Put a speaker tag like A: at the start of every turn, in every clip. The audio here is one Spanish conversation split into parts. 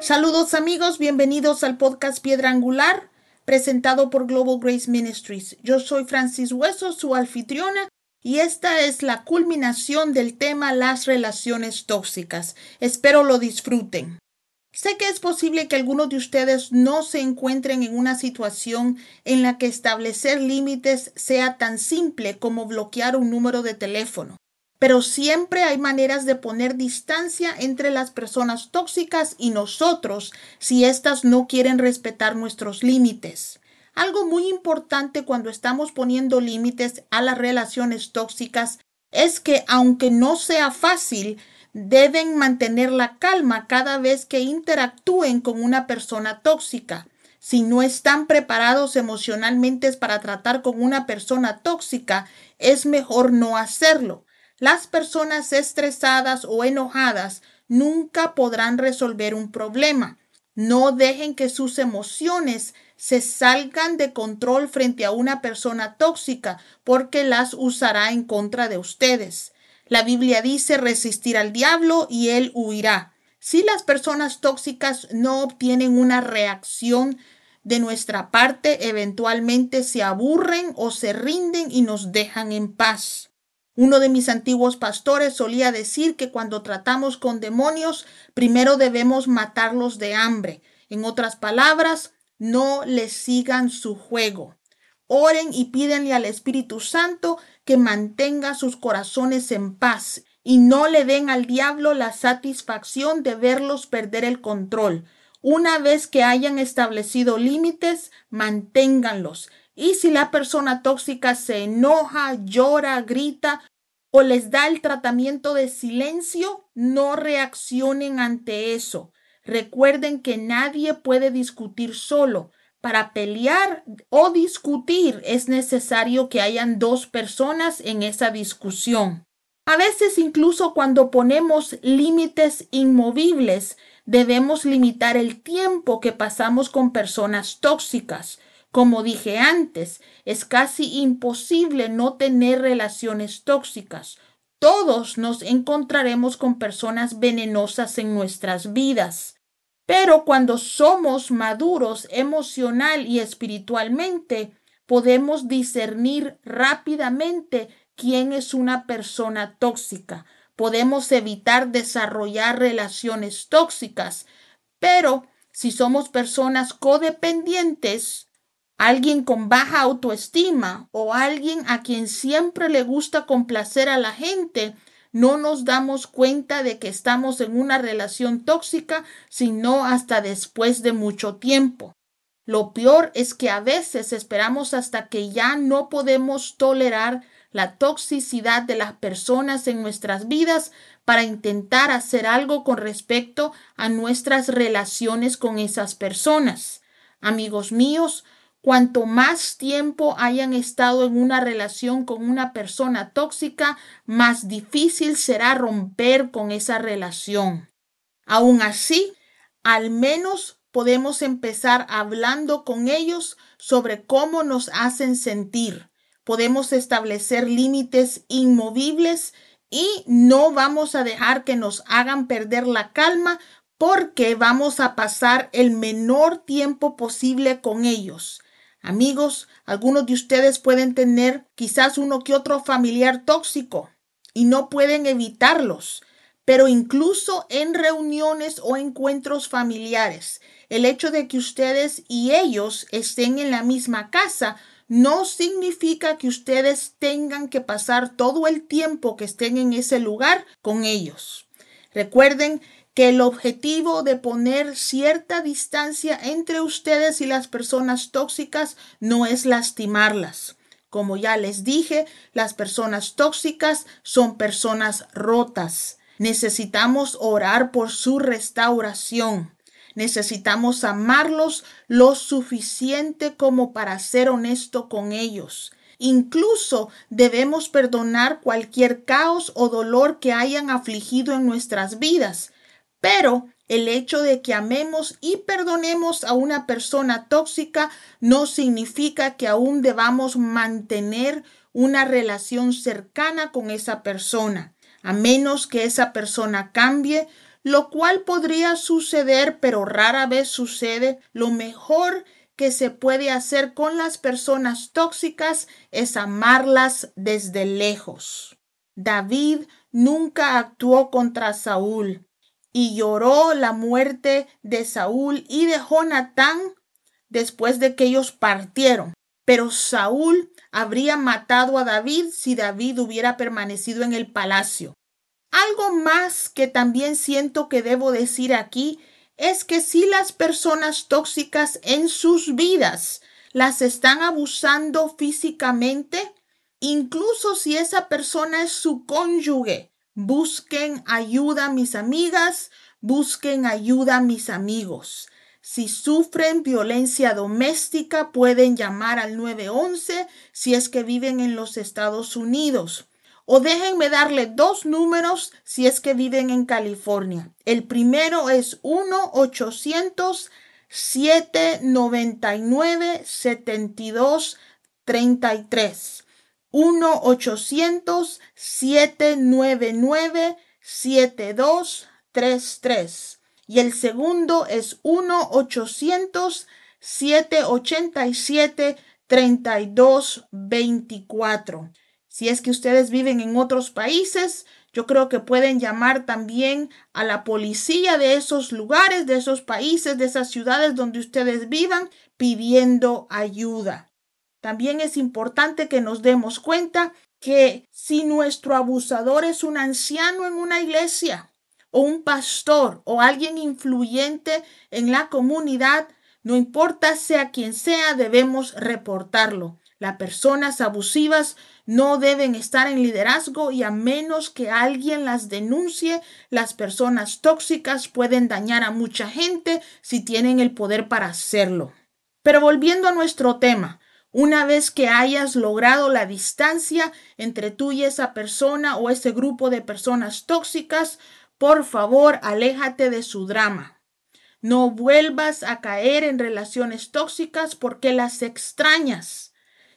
A: Saludos amigos, bienvenidos al podcast Piedra Angular presentado por Global Grace Ministries. Yo soy Francis Hueso, su anfitriona, y esta es la culminación del tema las relaciones tóxicas. Espero lo disfruten. Sé que es posible que algunos de ustedes no se encuentren en una situación en la que establecer límites sea tan simple como bloquear un número de teléfono. Pero siempre hay maneras de poner distancia entre las personas tóxicas y nosotros si éstas no quieren respetar nuestros límites. Algo muy importante cuando estamos poniendo límites a las relaciones tóxicas es que aunque no sea fácil, deben mantener la calma cada vez que interactúen con una persona tóxica. Si no están preparados emocionalmente para tratar con una persona tóxica, es mejor no hacerlo. Las personas estresadas o enojadas nunca podrán resolver un problema. No dejen que sus emociones se salgan de control frente a una persona tóxica porque las usará en contra de ustedes. La Biblia dice resistir al diablo y él huirá. Si las personas tóxicas no obtienen una reacción de nuestra parte, eventualmente se aburren o se rinden y nos dejan en paz. Uno de mis antiguos pastores solía decir que cuando tratamos con demonios, primero debemos matarlos de hambre. En otras palabras, no les sigan su juego. Oren y pídenle al Espíritu Santo que mantenga sus corazones en paz y no le den al diablo la satisfacción de verlos perder el control. Una vez que hayan establecido límites, manténganlos. Y si la persona tóxica se enoja, llora, grita o les da el tratamiento de silencio, no reaccionen ante eso. Recuerden que nadie puede discutir solo. Para pelear o discutir es necesario que hayan dos personas en esa discusión. A veces incluso cuando ponemos límites inmovibles, debemos limitar el tiempo que pasamos con personas tóxicas. Como dije antes, es casi imposible no tener relaciones tóxicas. Todos nos encontraremos con personas venenosas en nuestras vidas. Pero cuando somos maduros emocional y espiritualmente, podemos discernir rápidamente quién es una persona tóxica. Podemos evitar desarrollar relaciones tóxicas. Pero si somos personas codependientes, alguien con baja autoestima o alguien a quien siempre le gusta complacer a la gente, no nos damos cuenta de que estamos en una relación tóxica, sino hasta después de mucho tiempo. Lo peor es que a veces esperamos hasta que ya no podemos tolerar la toxicidad de las personas en nuestras vidas para intentar hacer algo con respecto a nuestras relaciones con esas personas. Amigos míos, Cuanto más tiempo hayan estado en una relación con una persona tóxica, más difícil será romper con esa relación. Aún así, al menos podemos empezar hablando con ellos sobre cómo nos hacen sentir. Podemos establecer límites inmovibles y no vamos a dejar que nos hagan perder la calma porque vamos a pasar el menor tiempo posible con ellos. Amigos, algunos de ustedes pueden tener quizás uno que otro familiar tóxico y no pueden evitarlos, pero incluso en reuniones o encuentros familiares, el hecho de que ustedes y ellos estén en la misma casa no significa que ustedes tengan que pasar todo el tiempo que estén en ese lugar con ellos. Recuerden que el objetivo de poner cierta distancia entre ustedes y las personas tóxicas no es lastimarlas. Como ya les dije, las personas tóxicas son personas rotas. Necesitamos orar por su restauración. Necesitamos amarlos lo suficiente como para ser honesto con ellos. Incluso debemos perdonar cualquier caos o dolor que hayan afligido en nuestras vidas pero El hecho de que amemos y perdonemos a una persona tóxica no significa que aún debamos mantener una relación cercana con esa persona, a menos que esa persona cambie, lo cual podría suceder, pero rara vez sucede. Lo mejor que se puede hacer con las personas tóxicas es amarlas desde lejos. David nunca actuó contra Saúl y lloró la muerte de Saúl y de Jonatán después de que ellos partieron. Pero Saúl habría matado a David si David hubiera permanecido en el palacio. Algo más que también siento que debo decir aquí es que si las personas tóxicas en sus vidas las están abusando físicamente, incluso si esa persona es su cónyuge, Busquen ayuda, mis amigas, busquen ayuda, mis amigos. Si sufren violencia doméstica, pueden llamar al 911 si es que viven en los Estados Unidos. O déjenme darle dos números si es que viven en California. El primero es 1-800-799-7233. 1-800-799-7233. Y el segundo es 1-800-787-3224. Si es que ustedes viven en otros países, yo creo que pueden llamar también a la policía de esos lugares, de esos países, de esas ciudades donde ustedes vivan, pidiendo ayuda. También es importante que nos demos cuenta que si nuestro abusador es un anciano en una iglesia o un pastor o alguien influyente en la comunidad, no importa sea quien sea, debemos reportarlo. Las personas abusivas no deben estar en liderazgo y a menos que alguien las denuncie, las personas tóxicas pueden dañar a mucha gente si tienen el poder para hacerlo. Pero volviendo a nuestro tema, una vez que hayas logrado la distancia entre tú y esa persona o ese grupo de personas tóxicas, por favor, aléjate de su drama. No vuelvas a caer en relaciones tóxicas porque las extrañas.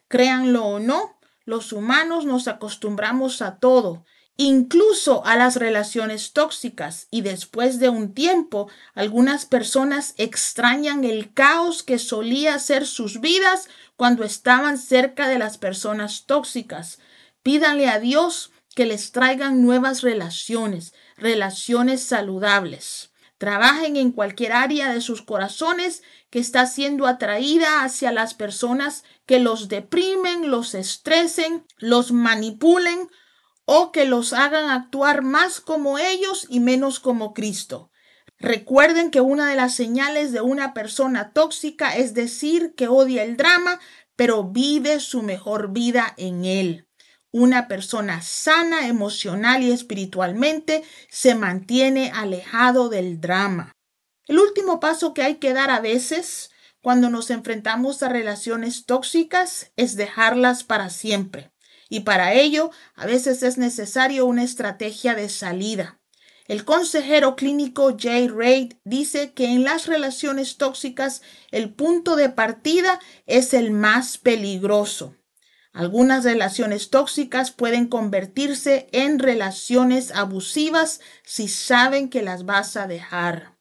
A: Créanlo o no, los humanos nos acostumbramos a todo incluso a las relaciones tóxicas y después de un tiempo algunas personas extrañan el caos que solía ser sus vidas cuando estaban cerca de las personas tóxicas. Pídanle a Dios que les traigan nuevas relaciones, relaciones saludables. Trabajen en cualquier área de sus corazones que está siendo atraída hacia las personas que los deprimen, los estresen, los manipulen o que los hagan actuar más como ellos y menos como Cristo. Recuerden que una de las señales de una persona tóxica es decir que odia el drama, pero vive su mejor vida en él. Una persona sana emocional y espiritualmente se mantiene alejado del drama. El último paso que hay que dar a veces cuando nos enfrentamos a relaciones tóxicas es dejarlas para siempre y para ello a veces es necesario una estrategia de salida. El consejero clínico Jay Reid dice que en las relaciones tóxicas el punto de partida es el más peligroso. Algunas relaciones tóxicas pueden convertirse en relaciones abusivas si saben que las vas a dejar.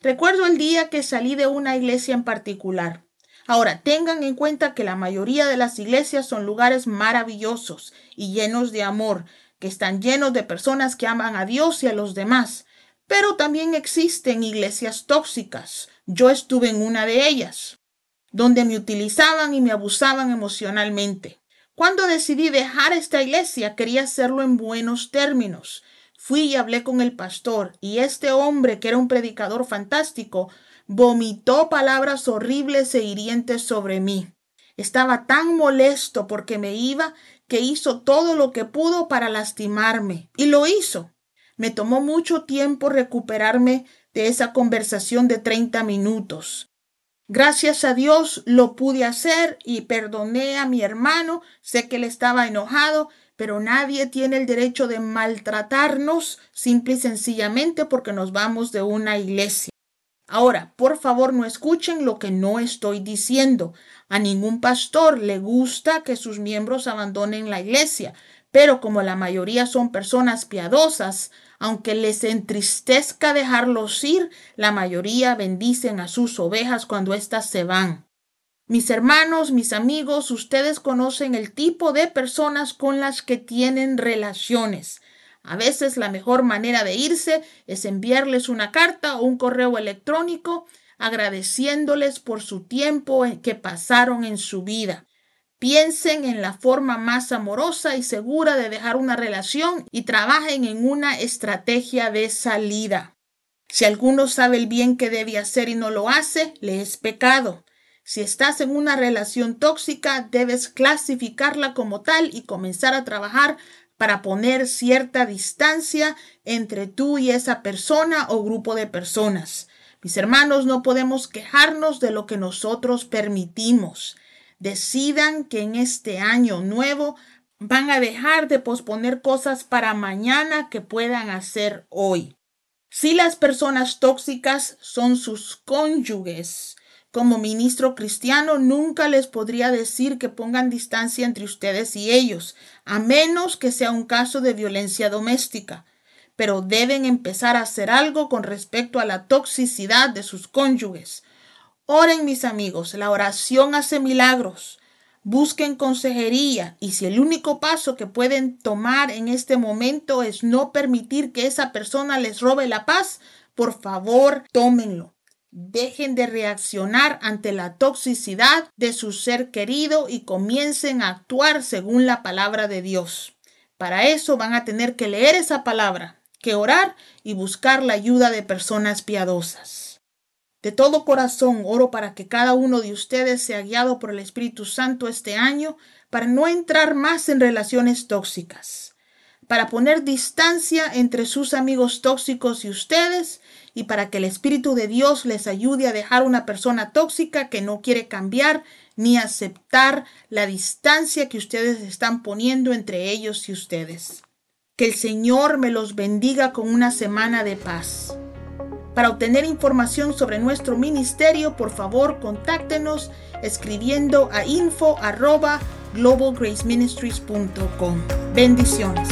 A: Recuerdo el día que salí de una iglesia en particular. Ahora, tengan en cuenta que la mayoría de las iglesias son lugares maravillosos y llenos de amor, que están llenos de personas que aman a Dios y a los demás. Pero también existen iglesias tóxicas. Yo estuve en una de ellas, donde me utilizaban y me abusaban emocionalmente. Cuando decidí dejar esta iglesia, quería hacerlo en buenos términos. Fui y hablé con el pastor, y este hombre, que era un predicador fantástico, vomitó palabras horribles e hirientes sobre mí. Estaba tan molesto porque me iba que hizo todo lo que pudo para lastimarme. Y lo hizo. Me tomó mucho tiempo recuperarme de esa conversación de 30 minutos. Gracias a Dios lo pude hacer y perdoné a mi hermano. Sé que él estaba enojado, pero nadie tiene el derecho de maltratarnos simple y sencillamente porque nos vamos de una iglesia. Ahora, por favor, no escuchen lo que no estoy diciendo. A ningún pastor le gusta que sus miembros abandonen la iglesia, pero como la mayoría son personas piadosas, aunque les entristezca dejarlos ir, la mayoría bendicen a sus ovejas cuando éstas se van. Mis hermanos, mis amigos, ustedes conocen el tipo de personas con las que tienen relaciones. A veces la mejor manera de irse es enviarles una carta o un correo electrónico agradeciéndoles por su tiempo que pasaron en su vida. Piensen en la forma más amorosa y segura de dejar una relación y trabajen en una estrategia de salida. Si alguno sabe el bien que debe hacer y no lo hace, le es pecado. Si estás en una relación tóxica, debes clasificarla como tal y comenzar a trabajar para poner cierta distancia entre tú y esa persona o grupo de personas. Mis hermanos, no podemos quejarnos de lo que nosotros permitimos. Decidan que en este año nuevo van a dejar de posponer cosas para mañana que puedan hacer hoy. Si las personas tóxicas son sus cónyuges, como ministro cristiano, nunca les podría decir que pongan distancia entre ustedes y ellos, a menos que sea un caso de violencia doméstica. Pero deben empezar a hacer algo con respecto a la toxicidad de sus cónyuges. Oren, mis amigos, la oración hace milagros. Busquen consejería y si el único paso que pueden tomar en este momento es no permitir que esa persona les robe la paz, por favor, tómenlo. Dejen de reaccionar ante la toxicidad de su ser querido y comiencen a actuar según la palabra de Dios. Para eso van a tener que leer esa palabra, que orar y buscar la ayuda de personas piadosas. De todo corazón oro para que cada uno de ustedes sea guiado por el Espíritu Santo este año para no entrar más en relaciones tóxicas, para poner distancia entre sus amigos tóxicos y ustedes y para que el Espíritu de Dios les ayude a dejar una persona tóxica que no quiere cambiar ni aceptar la distancia que ustedes están poniendo entre ellos y ustedes. Que el Señor me los bendiga con una semana de paz. Para obtener información sobre nuestro ministerio, por favor, contáctenos escribiendo a info globalgraceministries.com. Bendiciones.